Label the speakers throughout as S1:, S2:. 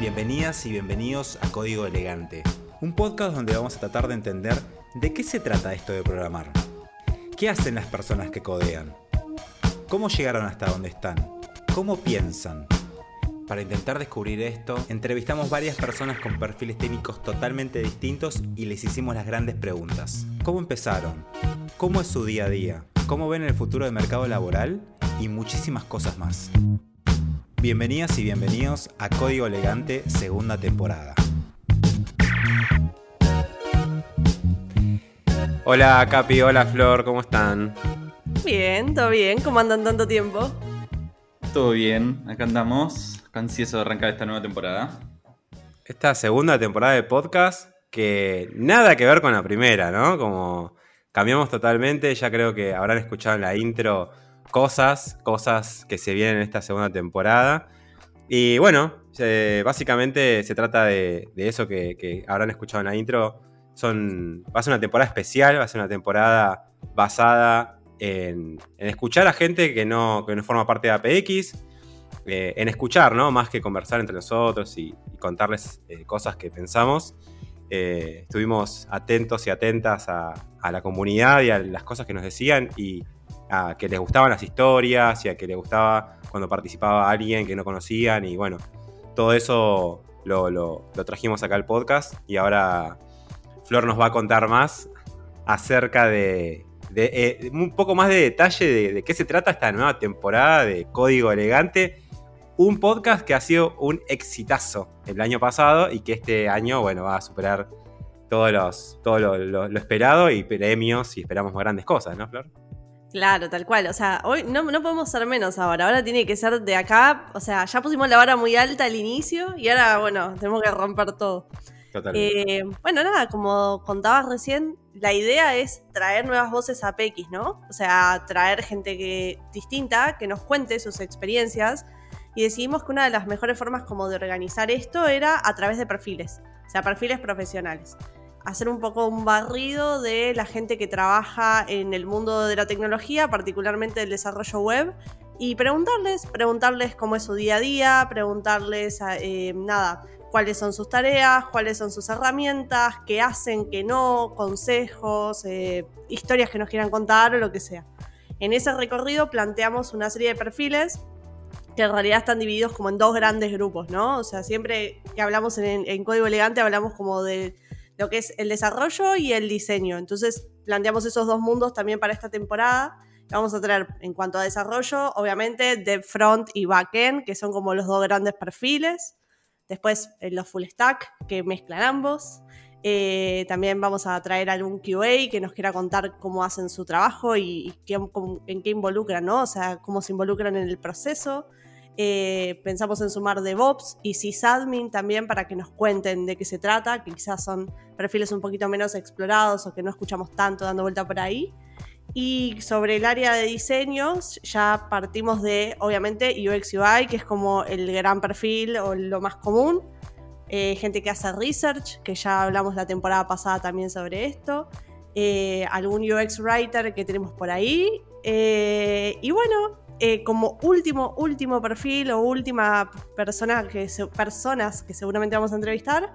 S1: Bienvenidas y bienvenidos a Código Elegante, un podcast donde vamos a tratar de entender de qué se trata esto de programar. ¿Qué hacen las personas que codean? ¿Cómo llegaron hasta donde están? ¿Cómo piensan? Para intentar descubrir esto, entrevistamos varias personas con perfiles técnicos totalmente distintos y les hicimos las grandes preguntas. ¿Cómo empezaron? ¿Cómo es su día a día? ¿Cómo ven el futuro del mercado laboral? Y muchísimas cosas más. Bienvenidas y bienvenidos a Código Elegante segunda temporada.
S2: Hola Capi, hola Flor, ¿cómo están?
S3: Bien, todo bien. ¿Cómo andan tanto tiempo?
S4: Todo bien, acá andamos ansioso de arrancar esta nueva temporada.
S2: Esta segunda temporada de podcast que nada que ver con la primera, ¿no? Como cambiamos totalmente, ya creo que habrán escuchado en la intro cosas, cosas que se vienen en esta segunda temporada. Y bueno, básicamente se trata de, eso que, habrán escuchado en la intro. Son, va a ser una temporada especial, va a ser una temporada basada en, escuchar a gente que no, que no forma parte de APX, eh, en escuchar, ¿no? Más que conversar entre nosotros y, contarles eh, cosas que pensamos. Eh, estuvimos atentos y atentas a, la comunidad y a las cosas que nos decían y a que les gustaban las historias y a que les gustaba cuando participaba alguien que no conocían y bueno, todo eso lo, trajimos acá al podcast y ahora Flor nos va a contar más acerca de, un poco más de detalle de, qué se trata esta nueva temporada de Código Elegante un podcast que ha sido un exitazo el año pasado y que este año, bueno, va a superar todos los, todo lo, esperado y premios y esperamos grandes cosas, ¿no, Flor?
S3: Claro, tal cual. O sea, hoy no, no podemos ser menos ahora. Ahora tiene que ser de acá. O sea, ya pusimos la vara muy alta al inicio y ahora, bueno, tenemos que romper todo. Totalmente. Eh, bueno, nada, como contabas recién, la idea es traer nuevas voces a PX, ¿no? O sea, traer gente que, distinta que nos cuente sus experiencias y decidimos que una de las mejores formas como de organizar esto era a través de perfiles, o sea, perfiles profesionales. Hacer un poco un barrido de la gente que trabaja en el mundo de la tecnología, particularmente el desarrollo web, y preguntarles, preguntarles cómo es su día a día, preguntarles, eh, nada, cuáles son sus tareas, cuáles son sus herramientas, qué hacen, qué no, consejos, eh, historias que nos quieran contar o lo que sea. En ese recorrido planteamos una serie de perfiles que en realidad están divididos como en dos grandes grupos, ¿no? O sea, siempre que hablamos en, código elegante hablamos como de lo que es el desarrollo y el diseño. Entonces, planteamos esos dos mundos también para esta temporada. Vamos a tener en cuanto a desarrollo, obviamente, de front y backend, que son como los dos grandes perfiles. Después, los full stack, que mezclan ambos. Eh, también vamos a traer algún QA que nos quiera contar cómo hacen su trabajo y, en qué involucran, ¿no? O sea, cómo se involucran en el proceso. Eh, pensamos en sumar DevOps y sysadmin también para que nos cuenten de qué se trata, que quizás son perfiles un poquito menos explorados o que no escuchamos tanto dando vuelta por ahí. Y sobre el área de diseños, ya partimos de, obviamente, UX UI, que es como el gran perfil o lo más común. Eh, gente que hace research, que ya hablamos la temporada pasada también sobre esto. Eh, algún UX writer que tenemos por ahí. y bueno, eh, como último, último perfil o última persona que personas que seguramente vamos a entrevistar,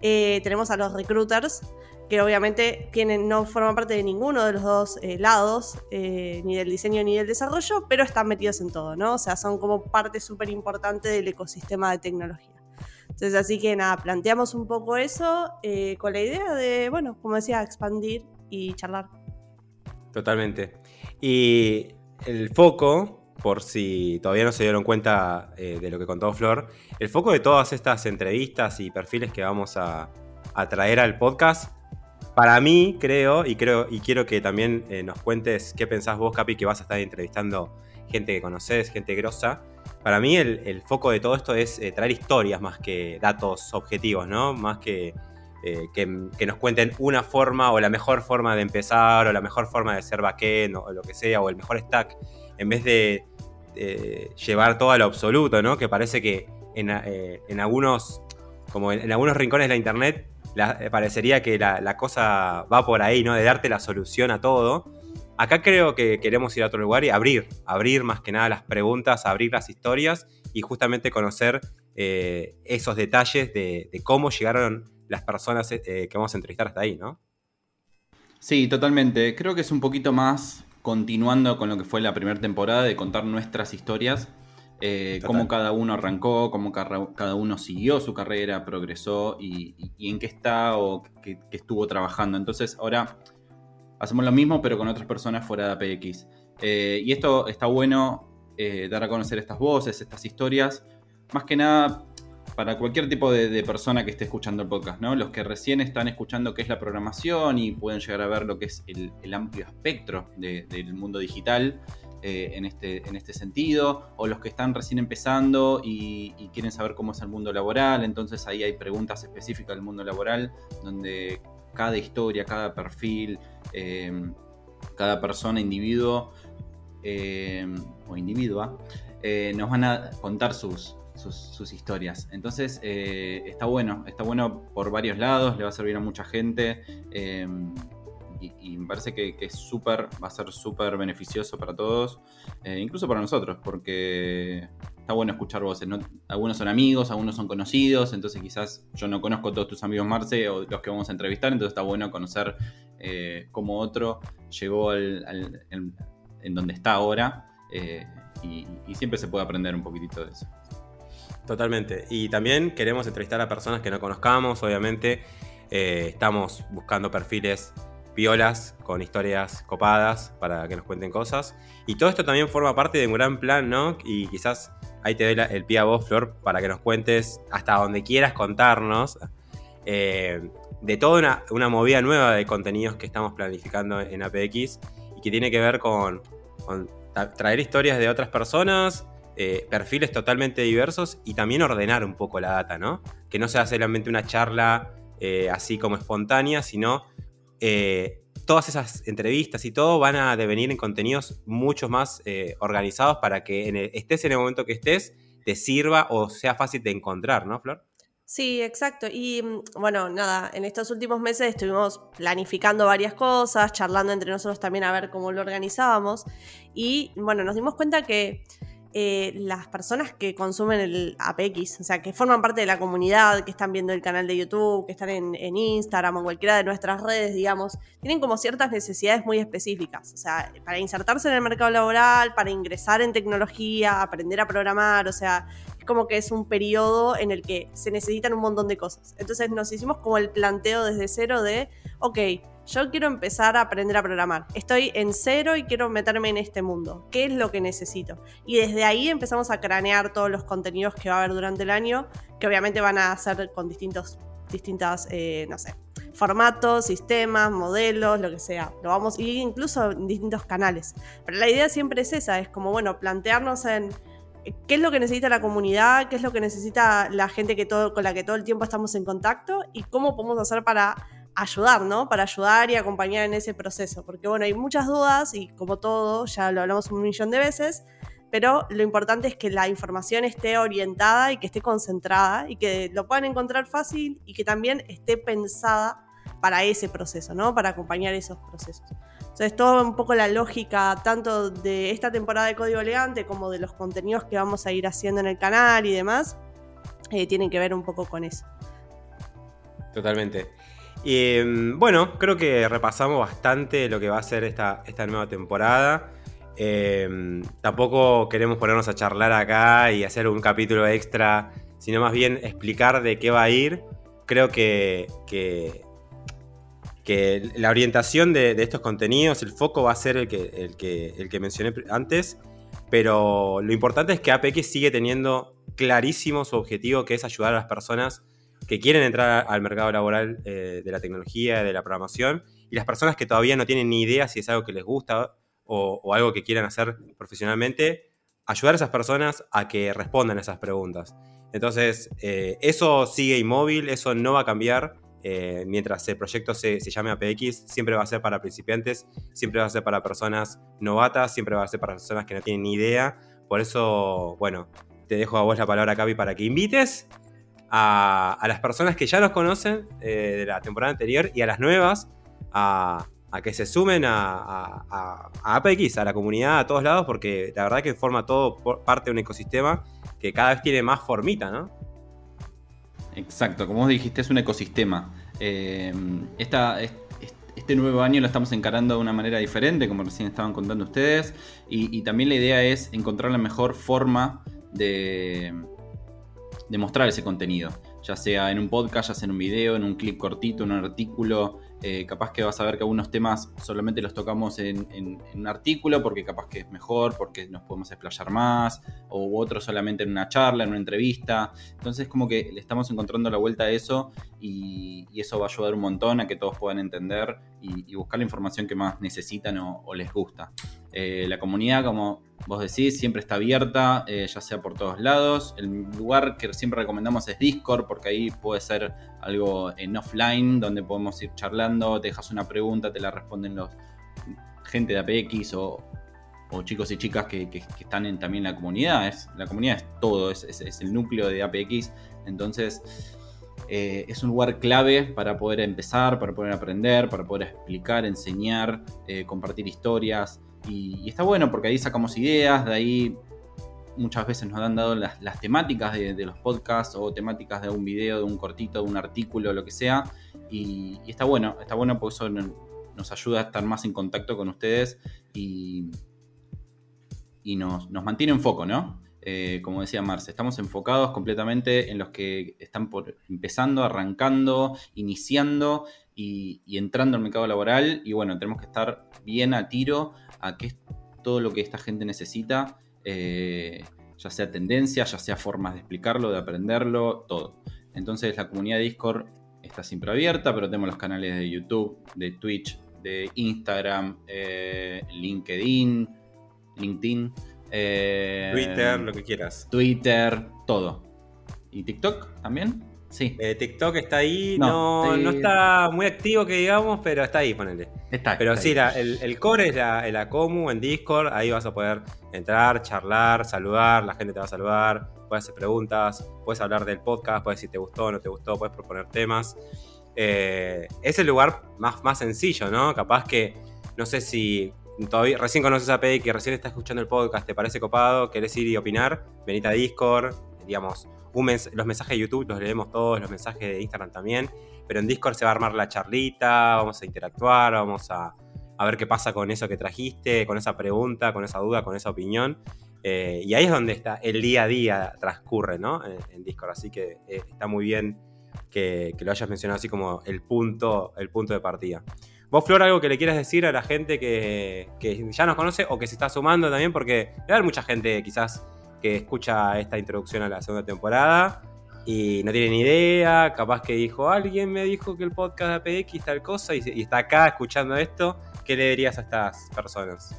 S3: eh, tenemos a los recruiters, que obviamente tienen, no forman parte de ninguno de los dos eh, lados, ni del diseño ni del desarrollo, pero están metidos en todo, ¿no? O sea, son como parte súper importante del ecosistema de tecnología. Entonces, así que nada, planteamos un poco eso con la idea de, bueno, como decía, expandir y charlar.
S2: Totalmente. Y el foco por si todavía no se dieron cuenta eh, de lo que contó Flor, el foco de todas estas entrevistas y perfiles que vamos a, traer al podcast, para mí creo, y creo, y quiero que también eh, nos cuentes qué pensás vos, Capi, que vas a estar entrevistando gente que conoces, gente grosa. Para mí el, foco de todo esto es eh, traer historias más que datos objetivos, ¿no? Más que, que, que, nos cuenten una forma o la mejor forma de empezar o la mejor forma de ser backend o lo que sea o el mejor stack en vez de llevar todo a lo absoluto, ¿no? Que parece que en, eh, algunos, como en, algunos rincones de la internet, eh, parecería que la, cosa va por ahí, ¿no? De darte la solución a todo. Acá creo que queremos ir a otro lugar y abrir, abrir más que nada las preguntas, abrir las historias y justamente conocer eh, esos detalles de, cómo llegaron las personas eh, que vamos a entrevistar hasta ahí, ¿no?
S4: Sí, totalmente. Creo que es un poquito más continuando con lo que fue la primera temporada de contar nuestras historias, eh, cómo cada uno arrancó, cómo cada uno siguió su carrera, progresó y, en qué está o qué, estuvo trabajando. Entonces ahora hacemos lo mismo pero con otras personas fuera de APX. Eh, y esto está bueno eh, dar a conocer estas voces, estas historias, más que nada para cualquier tipo de, persona que esté escuchando el podcast, ¿no? Los que recién están escuchando qué es la programación y pueden llegar a ver lo que es el, amplio espectro del mundo digital eh, en, este, en este sentido, o los que están recién empezando y, quieren saber cómo es el mundo laboral, entonces ahí hay preguntas específicas del mundo laboral, donde cada historia, cada perfil, eh, cada persona, individuo eh, o individua, nos van a contar sus, sus, historias. Entonces eh, está bueno, está bueno por varios lados, le va a servir a mucha gente. Em, y, me parece que, es súper, va a ser súper beneficioso para todos, eh, incluso para nosotros, porque está bueno escuchar voces. Algunos son amigos, algunos son conocidos, entonces quizás yo no conozco a todos tus amigos Marce o los que vamos a entrevistar, entonces está bueno conocer eh, cómo otro llegó al, en donde está ahora. y, siempre se puede aprender un poquitito de eso.
S2: Totalmente. Y también queremos entrevistar a personas que no conozcamos, obviamente. Eh, estamos buscando perfiles violas con historias copadas para que nos cuenten cosas. Y todo esto también forma parte de un gran plan, ¿no? Y quizás ahí te doy el pie a vos, Flor, para que nos cuentes hasta donde quieras contarnos eh, de toda una, movida nueva de contenidos que estamos planificando en APX y que tiene que ver con traer historias de otras personas eh, perfiles totalmente diversos y también ordenar un poco la data, ¿no? Que no sea solamente una charla eh, así como espontánea, sino eh, todas esas entrevistas y todo van a devenir en contenidos mucho más organizados para que estés en el momento que estés, te sirva o sea fácil de encontrar, ¿no, Flor?
S3: Sí, exacto. Y mm, bueno, nada, en estos últimos meses estuvimos planificando varias cosas, charlando entre nosotros también a ver cómo lo organizábamos. Y bueno, nos dimos cuenta que eh, las personas que consumen el APX, o sea, que forman parte de la comunidad, que están viendo el canal de YouTube, que están en, Instagram o cualquiera de nuestras redes, digamos, tienen como ciertas necesidades muy específicas. O sea, para insertarse en el mercado laboral, para ingresar en tecnología, aprender a programar, o sea, como que es un periodo en el que se necesitan un montón de cosas. Entonces nos hicimos como el planteo desde cero de, ok, yo quiero empezar a aprender a programar. Estoy en cero y quiero meterme en este mundo. ¿Qué es lo que necesito? Y desde ahí empezamos a cranear todos los contenidos que va a haber durante el año, que obviamente van a ser con distintos, distintas, eh, no sé, formatos, sistemas, modelos, lo que sea. Lo vamos, y incluso en distintos canales. Pero la idea siempre es esa, es como, bueno, plantearnos en qué es lo que necesita la comunidad, qué es lo que necesita la gente que todo, con la que todo el tiempo estamos en contacto y cómo podemos hacer para ayudar, ¿no? Para ayudar y acompañar en ese proceso. Porque bueno, hay muchas dudas y como todo, ya lo hablamos un millón de veces, pero lo importante es que la información esté orientada y que esté concentrada y que lo puedan encontrar fácil y que también esté pensada para ese proceso, ¿no? Para acompañar esos procesos. Entonces, todo un poco la lógica tanto de esta temporada de Código Elegante como de los contenidos que vamos a ir haciendo en el canal y demás, eh, tienen que ver un poco con eso.
S2: Totalmente. Y em, bueno, creo que repasamos bastante lo que va a ser esta, esta nueva temporada. Em, tampoco queremos ponernos a charlar acá y hacer un capítulo extra, sino más bien explicar de qué va a ir. Creo que, la orientación de, estos contenidos, el foco va a ser el que, el, que, el que mencioné antes, pero lo importante es que APX sigue teniendo clarísimo su objetivo, que es ayudar a las personas que quieren entrar al mercado laboral eh, de la tecnología, de la programación, y las personas que todavía no tienen ni idea si es algo que les gusta o, algo que quieran hacer profesionalmente, ayudar a esas personas a que respondan a esas preguntas. Entonces, eh, eso sigue inmóvil, eso no va a cambiar. Eh, mientras el proyecto se, se, llame APX, siempre va a ser para principiantes, siempre va a ser para personas novatas, siempre va a ser para personas que no tienen ni idea. Por eso, bueno, te dejo a vos la palabra, Cavi, para que invites a, las personas que ya nos conocen eh, de la temporada anterior y a las nuevas a, que se sumen a, a, APX, a la comunidad, a todos lados, porque la verdad que forma todo parte de un ecosistema que cada vez tiene más formita, ¿no?
S4: Exacto, como vos dijiste, es un ecosistema. Eh, este nuevo año lo estamos encarando de una manera diferente, como recién estaban contando ustedes, y, también la idea es encontrar la mejor forma de, de mostrar ese contenido, ya sea en un podcast, ya sea en un video, en un clip cortito, en un artículo, eh, capaz que vas a ver que algunos temas solamente los tocamos en, un artículo porque capaz que es mejor, porque nos podemos explayar más, o otros solamente en una charla, en una entrevista. Entonces como que le estamos encontrando la vuelta a eso y, eso va a ayudar un montón a que todos puedan entender y, buscar la información que más necesitan o, les gusta. Eh, la comunidad, como vos decís, siempre está abierta, eh, ya sea por todos lados. El lugar que siempre recomendamos es Discord, porque ahí puede ser algo en offline, donde podemos ir charlando, te dejas una pregunta, te la responden los gente de APX o, chicos y chicas que, están en, también en la comunidad. Es, la comunidad es todo, es, el núcleo de APX. Entonces, eh, es un lugar clave para poder empezar, para poder aprender, para poder explicar, enseñar, compartir historias. Y, está bueno porque ahí sacamos ideas, de ahí muchas veces nos han dado las, temáticas de, los podcasts o temáticas de un video, de un cortito, de un artículo, lo que sea. Y, está bueno, está bueno porque eso nos ayuda a estar más en contacto con ustedes y, y nos, mantiene en foco, ¿no? Eh, como decía Marce, estamos enfocados completamente en los que están por, empezando, arrancando, iniciando y entrando al mercado laboral. Y bueno, tenemos que estar bien a tiro a qué es todo lo que esta gente necesita, eh, ya sea tendencia, ya sea formas de explicarlo, de aprenderlo, todo. Entonces la comunidad de Discord está siempre abierta, pero tenemos los canales de YouTube, de Twitch, de Instagram, eh, LinkedIn, LinkedIn.
S2: Eh, Twitter, lo que quieras.
S4: Twitter, todo. ¿Y TikTok también?
S2: Sí. Eh, TikTok está ahí, no, está muy activo que digamos, pero está ahí, ponele. Está, pero sí, el, core es la, la comu en Discord, ahí vas a poder entrar, charlar, saludar, la gente te va a saludar, puedes hacer preguntas, puedes hablar del podcast, puedes decir te gustó o no te gustó, puedes proponer temas. Eh, es el lugar más, más sencillo, ¿no? Capaz que, no sé si todavía recién conoces a PEI, que recién está escuchando el podcast, te parece copado, querés ir y opinar, venite a Discord, digamos, los mensajes de YouTube los leemos todos, los mensajes de Instagram también, pero en Discord se va a armar la charlita, vamos a interactuar, vamos a, ver qué pasa con eso que trajiste, con esa pregunta, con esa duda, con esa opinión. Eh, y ahí es donde está el día a día transcurre, ¿no? En, Discord. Así que eh, está muy bien que, lo hayas mencionado así como el punto, el punto de partida. Vos, Flor, algo que le quieras decir a la gente que, que ya nos conoce o que se está sumando también, porque debe haber mucha gente quizás escucha esta introducción a la segunda temporada y no tiene ni idea, capaz que dijo, alguien me dijo que el podcast de APX tal cosa y, está acá escuchando esto, ¿qué le dirías a estas personas?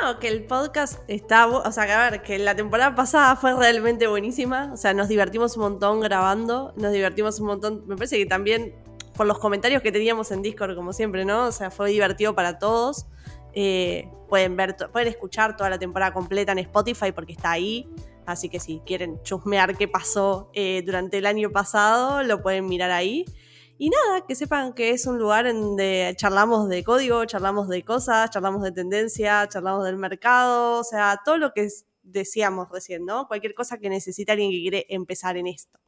S3: No, que el podcast está, o sea, que a ver, que la temporada pasada fue realmente buenísima, o sea, nos divertimos un montón grabando, nos divertimos un montón, me parece que también por los comentarios que teníamos en Discord, como siempre, ¿no? O sea, fue divertido para todos. Eh, pueden ver, pueden escuchar toda la temporada completa en Spotify porque está ahí. Así que si quieren chusmear qué pasó eh, durante el año pasado, lo pueden mirar ahí. Y nada, que sepan que es un lugar donde charlamos de código, charlamos de cosas, charlamos de tendencia, charlamos del mercado, o sea, todo lo que decíamos recién, ¿no? Cualquier cosa que necesite alguien que quiere empezar en esto.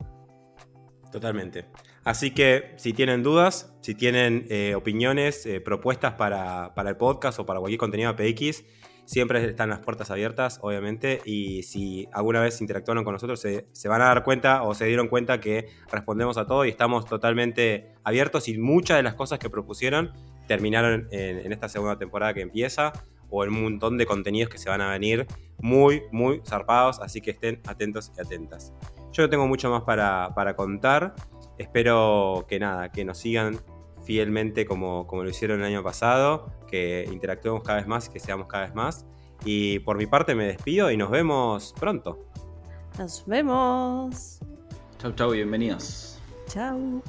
S2: Totalmente. Así que si tienen dudas, si tienen eh, opiniones, eh, propuestas para, el podcast o para cualquier contenido de PX, siempre están las puertas abiertas, obviamente. Y si alguna vez interactuaron con nosotros, se, van a dar cuenta o se dieron cuenta que respondemos a todo y estamos totalmente abiertos. Y muchas de las cosas que propusieron terminaron en, esta segunda temporada que empieza o en un montón de contenidos que se van a venir muy, muy zarpados. Así que estén atentos y atentas. Yo no tengo mucho más para, contar. Espero que nada, que nos sigan fielmente como, como lo hicieron el año pasado, que interactuemos cada vez más que seamos cada vez más. Y por mi parte me despido y nos vemos pronto.
S3: Nos vemos.
S4: Chau, chau, bienvenidos.
S3: Chau.